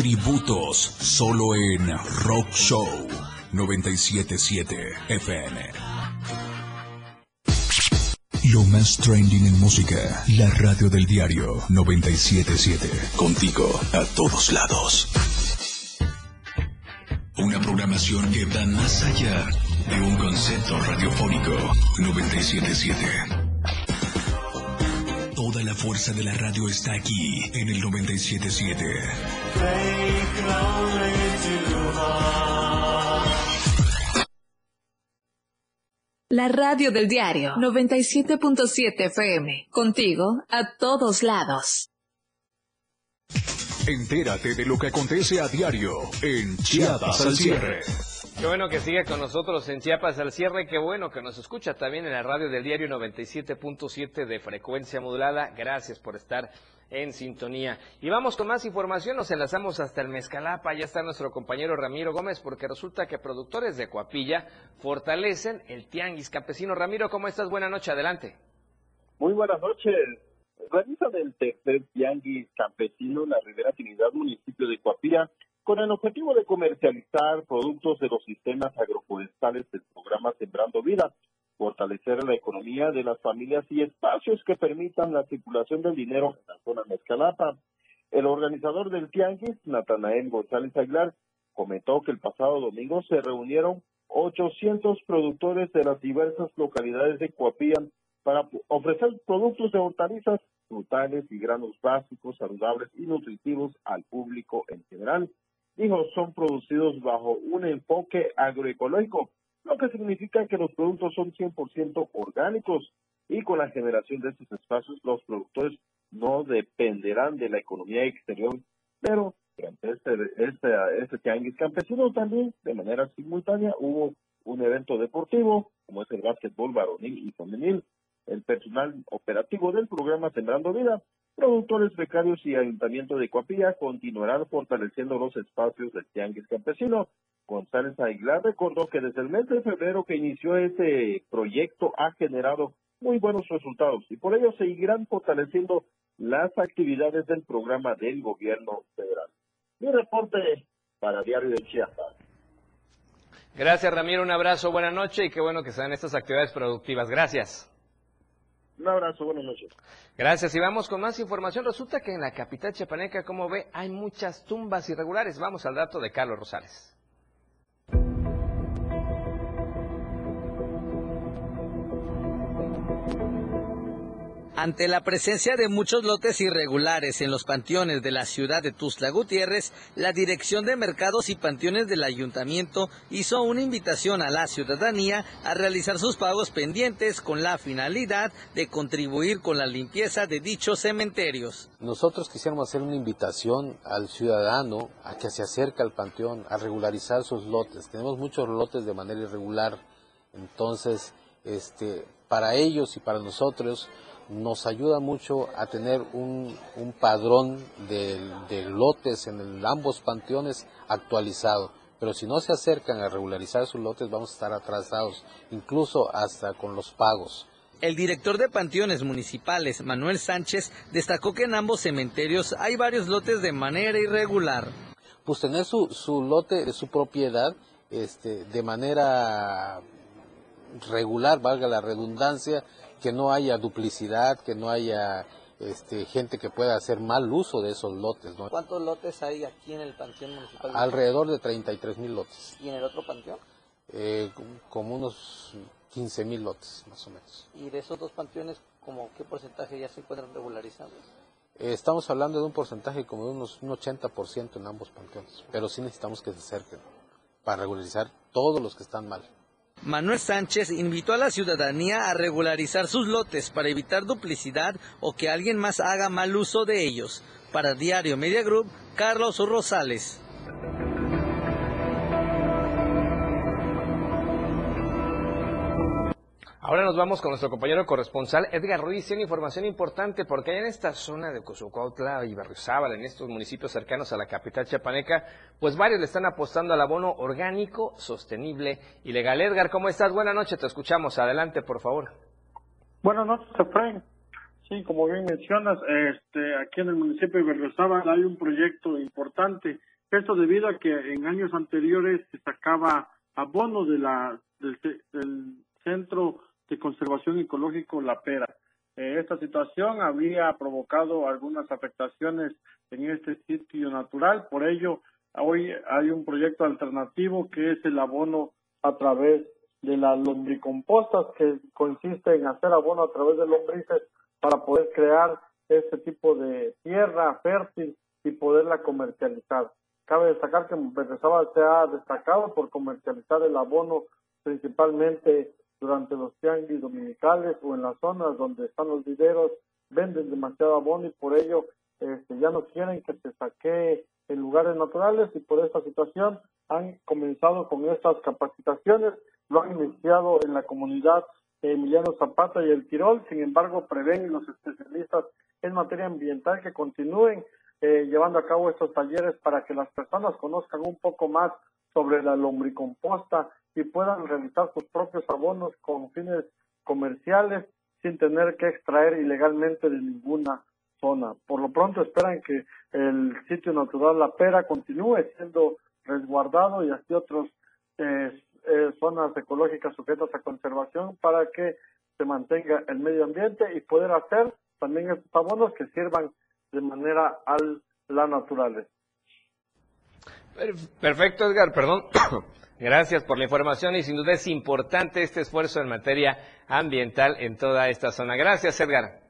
Tributos solo en Rock Show 977 FM. Lo más trending en música, la radio del diario 977. Contigo a todos lados. Una programación que va más allá de un concepto radiofónico 977. La fuerza de la radio está aquí en el 977. La radio del diario 97.7 FM. Contigo a todos lados. Entérate de lo que acontece a diario en Chiapas al cierre. Qué bueno que sigue con nosotros en Chiapas al cierre, qué bueno que nos escucha también en la radio del diario 97.7 de frecuencia modulada. Gracias por estar en sintonía. Y vamos con más información, nos enlazamos hasta el Mezcalapa, ya está nuestro compañero Ramiro Gómez, porque resulta que productores de Coapilla fortalecen el tianguis campesino. Ramiro, ¿cómo estás? Buenas noches, adelante. Muy buenas noches. Realizan el tercer tianguis campesino en la Ribera Trinidad, municipio de Coapilla, con el objetivo de comercializar productos de los sistemas agroforestales del programa Sembrando Vida fortalecer la economía de las familias y espacios que permitan la circulación del dinero en la zona Mezcalapa. El organizador del Tianguis, Natanael González Aguilar, comentó que el pasado domingo se reunieron 800 productores de las diversas localidades de Coapía para ofrecer productos de hortalizas, frutales y granos básicos, saludables y nutritivos al público en general. Dijo, son producidos bajo un enfoque agroecológico lo que significa que los productos son 100% orgánicos y con la generación de estos espacios los productores no dependerán de la economía exterior, pero durante este, este, este tianguis campesino también de manera simultánea hubo un evento deportivo como es el básquetbol varonil y femenil. El personal operativo del programa Sembrando Vida, productores becarios y ayuntamiento de Coapilla continuarán fortaleciendo los espacios del tianguis campesino González Aguilar recordó que desde el mes de febrero que inició este proyecto ha generado muy buenos resultados y por ello seguirán fortaleciendo las actividades del programa del gobierno federal. Mi reporte para Diario de Chiapas. Gracias Ramiro, un abrazo, buena noche y qué bueno que sean estas actividades productivas. Gracias. Un abrazo, buenas noches. Gracias y vamos con más información. Resulta que en la capital chiapaneca, como ve, hay muchas tumbas irregulares. Vamos al dato de Carlos Rosales. Ante la presencia de muchos lotes irregulares en los panteones de la ciudad de Tuzla Gutiérrez, la Dirección de Mercados y Panteones del Ayuntamiento hizo una invitación a la ciudadanía a realizar sus pagos pendientes con la finalidad de contribuir con la limpieza de dichos cementerios. Nosotros quisiéramos hacer una invitación al ciudadano a que se acerque al panteón a regularizar sus lotes. Tenemos muchos lotes de manera irregular, entonces este, para ellos y para nosotros nos ayuda mucho a tener un, padrón de, lotes en ambos panteones actualizado. Pero si no se acercan a regularizar sus lotes, vamos a estar atrasados, incluso hasta con los pagos. El director de panteones municipales, Manuel Sánchez, destacó que en ambos cementerios hay varios lotes de manera irregular. Pues tener su, su lote, su propiedad, este, de manera regular, valga la redundancia, que no haya duplicidad, que no haya este, gente que pueda hacer mal uso de esos lotes. ¿Cuántos lotes hay aquí en el Panteón Municipal? Alrededor de 33 mil lotes. ¿Y en el otro panteón? Eh, como unos 15 mil lotes, más o menos. ¿Y de esos dos panteones, como qué porcentaje ya se encuentran regularizados? Eh, estamos hablando de un porcentaje como de unos un 80% en ambos panteones, pero sí necesitamos que se acerquen para regularizar todos los que están mal. Manuel Sánchez invitó a la ciudadanía a regularizar sus lotes para evitar duplicidad o que alguien más haga mal uso de ellos. Para Diario Media Group, Carlos Rosales. Ahora nos vamos con nuestro compañero corresponsal Edgar Ruiz. Tiene información importante porque en esta zona de Cozucautla y Barriozábal, en estos municipios cercanos a la capital chiapaneca, pues varios le están apostando al abono orgánico, sostenible y legal. Edgar, ¿cómo estás? Buenas noches, te escuchamos. Adelante, por favor. Buenas noches, Efraín. Sí, como bien mencionas, este, aquí en el municipio de Berriozábal hay un proyecto importante. Esto debido a que en años anteriores se sacaba abono de la, del centro de Conservación Ecológico La Pera. Eh, esta situación había provocado algunas afectaciones en este sitio natural, por ello hoy hay un proyecto alternativo que es el abono a través de las lombricompostas, que consiste en hacer abono a través de lombrices para poder crear este tipo de tierra fértil y poderla comercializar. Cabe destacar que Berrezaba se ha destacado por comercializar el abono principalmente durante los tianguis dominicales o en las zonas donde están los videros venden demasiado abono y por ello este, ya no quieren que se saque en lugares naturales y por esta situación han comenzado con estas capacitaciones, lo han iniciado en la comunidad Emiliano Zapata y el Tirol, sin embargo prevén los especialistas en materia ambiental que continúen eh, llevando a cabo estos talleres para que las personas conozcan un poco más sobre la lombricomposta y puedan realizar sus propios abonos con fines comerciales sin tener que extraer ilegalmente de ninguna zona. Por lo pronto esperan que el sitio natural La Pera continúe siendo resguardado y así otras eh, eh, zonas ecológicas sujetas a conservación para que se mantenga el medio ambiente y poder hacer también estos abonos que sirvan de manera a la naturaleza. Perfecto, Edgar, perdón. Gracias por la información y sin duda es importante este esfuerzo en materia ambiental en toda esta zona. Gracias, Edgar.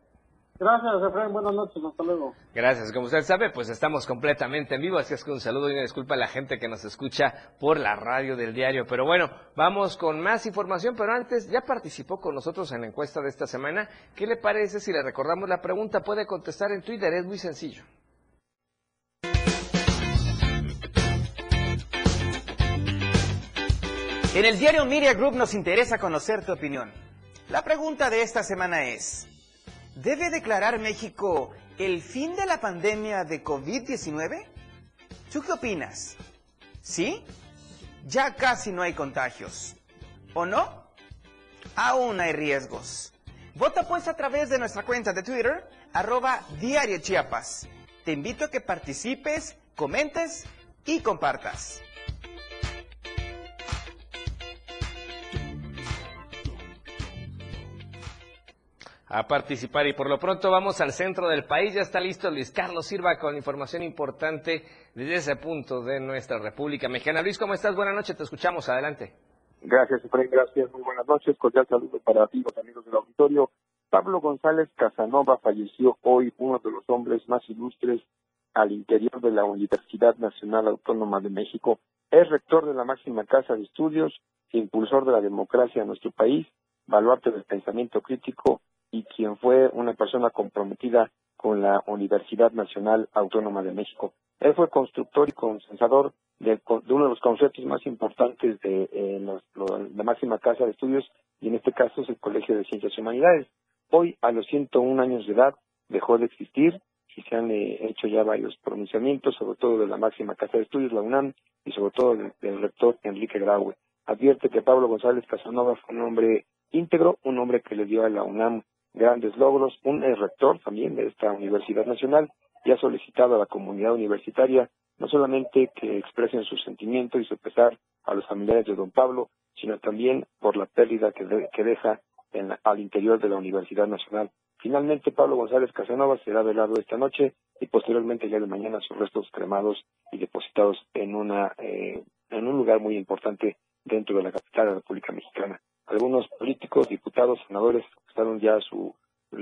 Gracias, Efraín. Buenas noches. Hasta luego. Gracias. Como usted sabe, pues estamos completamente en vivo, así es que un saludo y una disculpa a la gente que nos escucha por la radio del diario. Pero bueno, vamos con más información, pero antes, ya participó con nosotros en la encuesta de esta semana. ¿Qué le parece si le recordamos la pregunta? Puede contestar en Twitter, es muy sencillo. En el diario Media Group nos interesa conocer tu opinión. La pregunta de esta semana es, ¿Debe declarar México el fin de la pandemia de COVID-19? ¿Tú qué opinas? ¿Sí? Ya casi no hay contagios. ¿O no? Aún hay riesgos. Vota pues a través de nuestra cuenta de Twitter, arroba Diario Chiapas. Te invito a que participes, comentes y compartas. A participar. Y por lo pronto vamos al centro del país. Ya está listo Luis Carlos Sirva con información importante desde ese punto de nuestra República Mexicana. Luis, ¿cómo estás? Buenas noches, te escuchamos. Adelante. Gracias, Efraín. Gracias. Muy buenas noches. Cordial saludo para ti, los amigos del auditorio. Pablo González Casanova falleció hoy, uno de los hombres más ilustres al interior de la Universidad Nacional Autónoma de México. Es rector de la máxima casa de estudios, impulsor de la democracia en nuestro país, baluarte del pensamiento crítico y quien fue una persona comprometida con la Universidad Nacional Autónoma de México. Él fue constructor y consensador de, uno de los conceptos más importantes de eh, la máxima casa de estudios, y en este caso es el Colegio de Ciencias Humanidades. Hoy, a los 101 años de edad, dejó de existir y se han eh, hecho ya varios pronunciamientos, sobre todo de la máxima casa de estudios, la UNAM, y sobre todo del, rector Enrique Graue. Advierte que Pablo González Casanova fue un hombre íntegro, un hombre que le dio a la UNAM grandes logros, un rector también de esta Universidad Nacional y ha solicitado a la comunidad universitaria no solamente que expresen su sentimiento y su pesar a los familiares de don Pablo, sino también por la pérdida que, deja en al interior de la Universidad Nacional. Finalmente, Pablo González Casanova será velado esta noche y posteriormente ya de mañana sus restos cremados y depositados en una eh, en un lugar muy importante dentro de la capital de la República Mexicana. Algunos políticos, diputados, senadores expresaron ya su, su,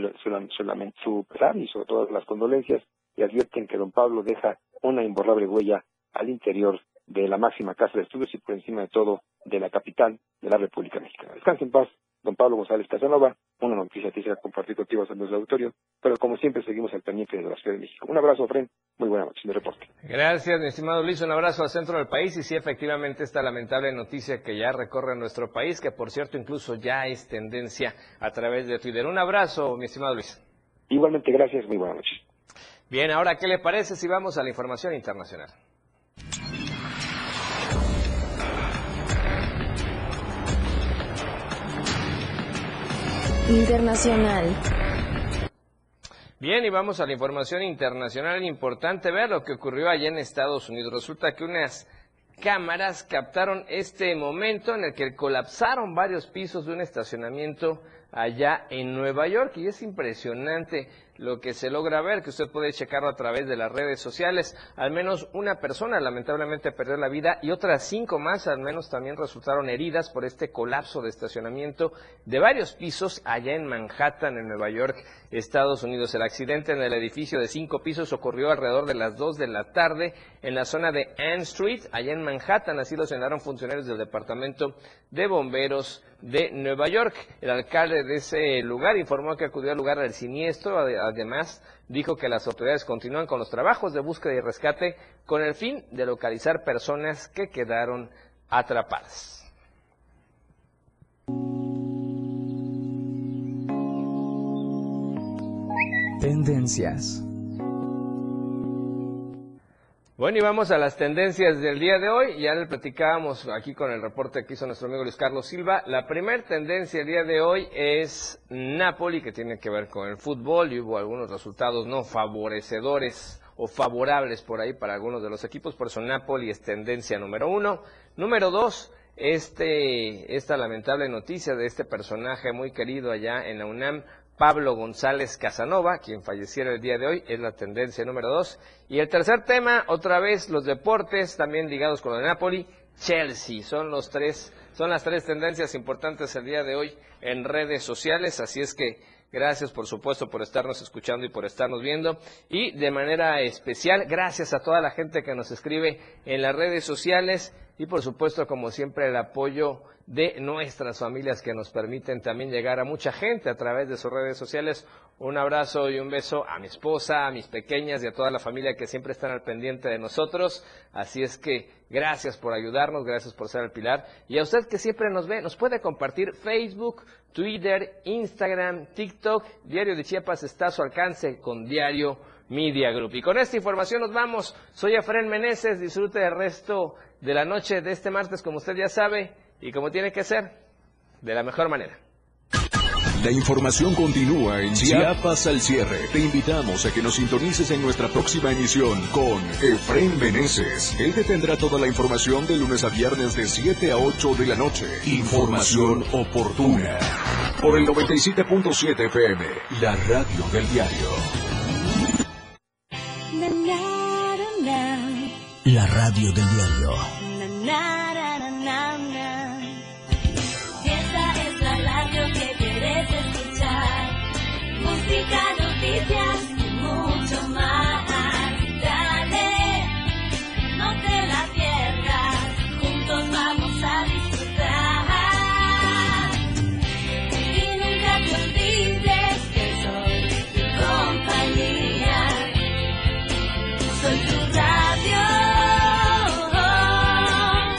su, pesar y sobre todo las condolencias y advierten que don Pablo deja una imborrable huella al interior de la máxima casa de estudios y por encima de todo de la capital de la República Mexicana. Descanse en paz don Pablo González Casanova, una noticia que quisiera compartir contigo en el auditorio, pero como siempre seguimos al pendiente de la Ciudad de México. Un abrazo, Fren, muy buena noche, mi reporte. Gracias, mi estimado Luis, un abrazo al centro del país y sí, efectivamente, esta lamentable noticia que ya recorre nuestro país, que por cierto incluso ya es tendencia a través de Twitter. Un abrazo, mi estimado Luis. Igualmente, gracias, muy buena noche. Bien, ahora, ¿qué le parece si vamos a la información internacional? Internacional. Bien, y vamos a la información internacional. Importante ver lo que ocurrió allá en Estados Unidos. Resulta que unas cámaras captaron este momento en el que colapsaron varios pisos de un estacionamiento allá en Nueva York y es impresionante lo que se logra ver, que usted puede checarlo a través de las redes sociales. Al menos una persona lamentablemente perdió la vida y otras cinco más al menos también resultaron heridas por este colapso de estacionamiento de varios pisos allá en Manhattan, en Nueva York, Estados Unidos. El accidente en el edificio de cinco pisos ocurrió alrededor de las dos de la tarde en la zona de Ann Street, allá en Manhattan. Así lo señalaron funcionarios del Departamento de Bomberos de Nueva York. El alcalde de ese lugar informó que acudió al lugar del siniestro. Además, dijo que las autoridades continúan con los trabajos de búsqueda y rescate con el fin de localizar personas que quedaron atrapadas. Tendencias. Bueno, y vamos a las tendencias del día de hoy. Ya le platicábamos aquí con el reporte que hizo nuestro amigo Luis Carlos Silva. La primera tendencia del día de hoy es Napoli, que tiene que ver con el fútbol y hubo algunos resultados no favorecedores o favorables por ahí para algunos de los equipos. Por eso Napoli es tendencia número uno. Número dos, este, esta lamentable noticia de este personaje muy querido allá en la UNAM, Pablo González Casanova, quien falleciera el día de hoy, es la tendencia número dos. Y el tercer tema, otra vez los deportes, también ligados con el Napoli, Chelsea, son los tres, son las tres tendencias importantes el día de hoy en redes sociales, así es que Gracias, por supuesto, por estarnos escuchando y por estarnos viendo. Y de manera especial, gracias a toda la gente que nos escribe en las redes sociales y, por supuesto, como siempre, el apoyo de nuestras familias que nos permiten también llegar a mucha gente a través de sus redes sociales. Un abrazo y un beso a mi esposa, a mis pequeñas y a toda la familia que siempre están al pendiente de nosotros. Así es que gracias por ayudarnos, gracias por ser el pilar. Y a usted que siempre nos ve, nos puede compartir Facebook, Twitter, Instagram, TikTok. Diario de Chiapas está a su alcance con Diario Media Group. Y con esta información nos vamos. Soy Efren Meneses. Disfrute el resto de la noche de este martes, como usted ya sabe y como tiene que ser, de la mejor manera. La información continúa en Chiapas al cierre. Te invitamos a que nos sintonices en nuestra próxima emisión con Efraín Meneses. Él te tendrá toda la información de lunes a viernes de 7 a 8 de la noche. Información oportuna. Por el 97.7 FM, la radio del diario. La radio del diario.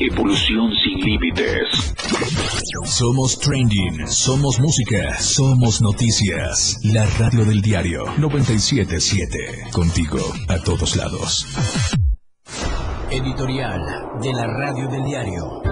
Evolución sin límites. Somos trending, somos música, somos noticias. La radio del diario 977. Contigo a todos lados. Editorial de la radio del diario.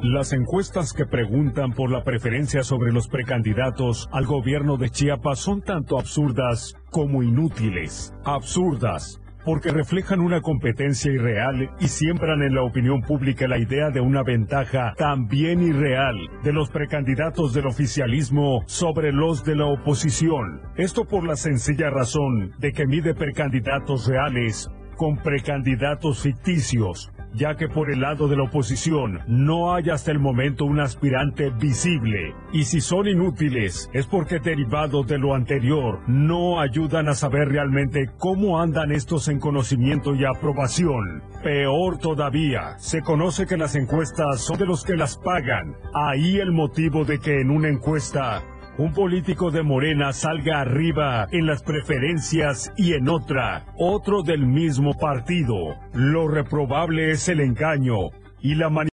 Las encuestas que preguntan por la preferencia sobre los precandidatos al gobierno de Chiapas son tanto absurdas como inútiles. Absurdas, porque reflejan una competencia irreal y siembran en la opinión pública la idea de una ventaja también irreal de los precandidatos del oficialismo sobre los de la oposición. Esto por la sencilla razón de que mide precandidatos reales con precandidatos ficticios ya que por el lado de la oposición no hay hasta el momento un aspirante visible. Y si son inútiles, es porque derivados de lo anterior no ayudan a saber realmente cómo andan estos en conocimiento y aprobación. Peor todavía, se conoce que las encuestas son de los que las pagan. Ahí el motivo de que en una encuesta un político de Morena salga arriba en las preferencias y en otra, otro del mismo partido. Lo reprobable es el engaño y la manipulación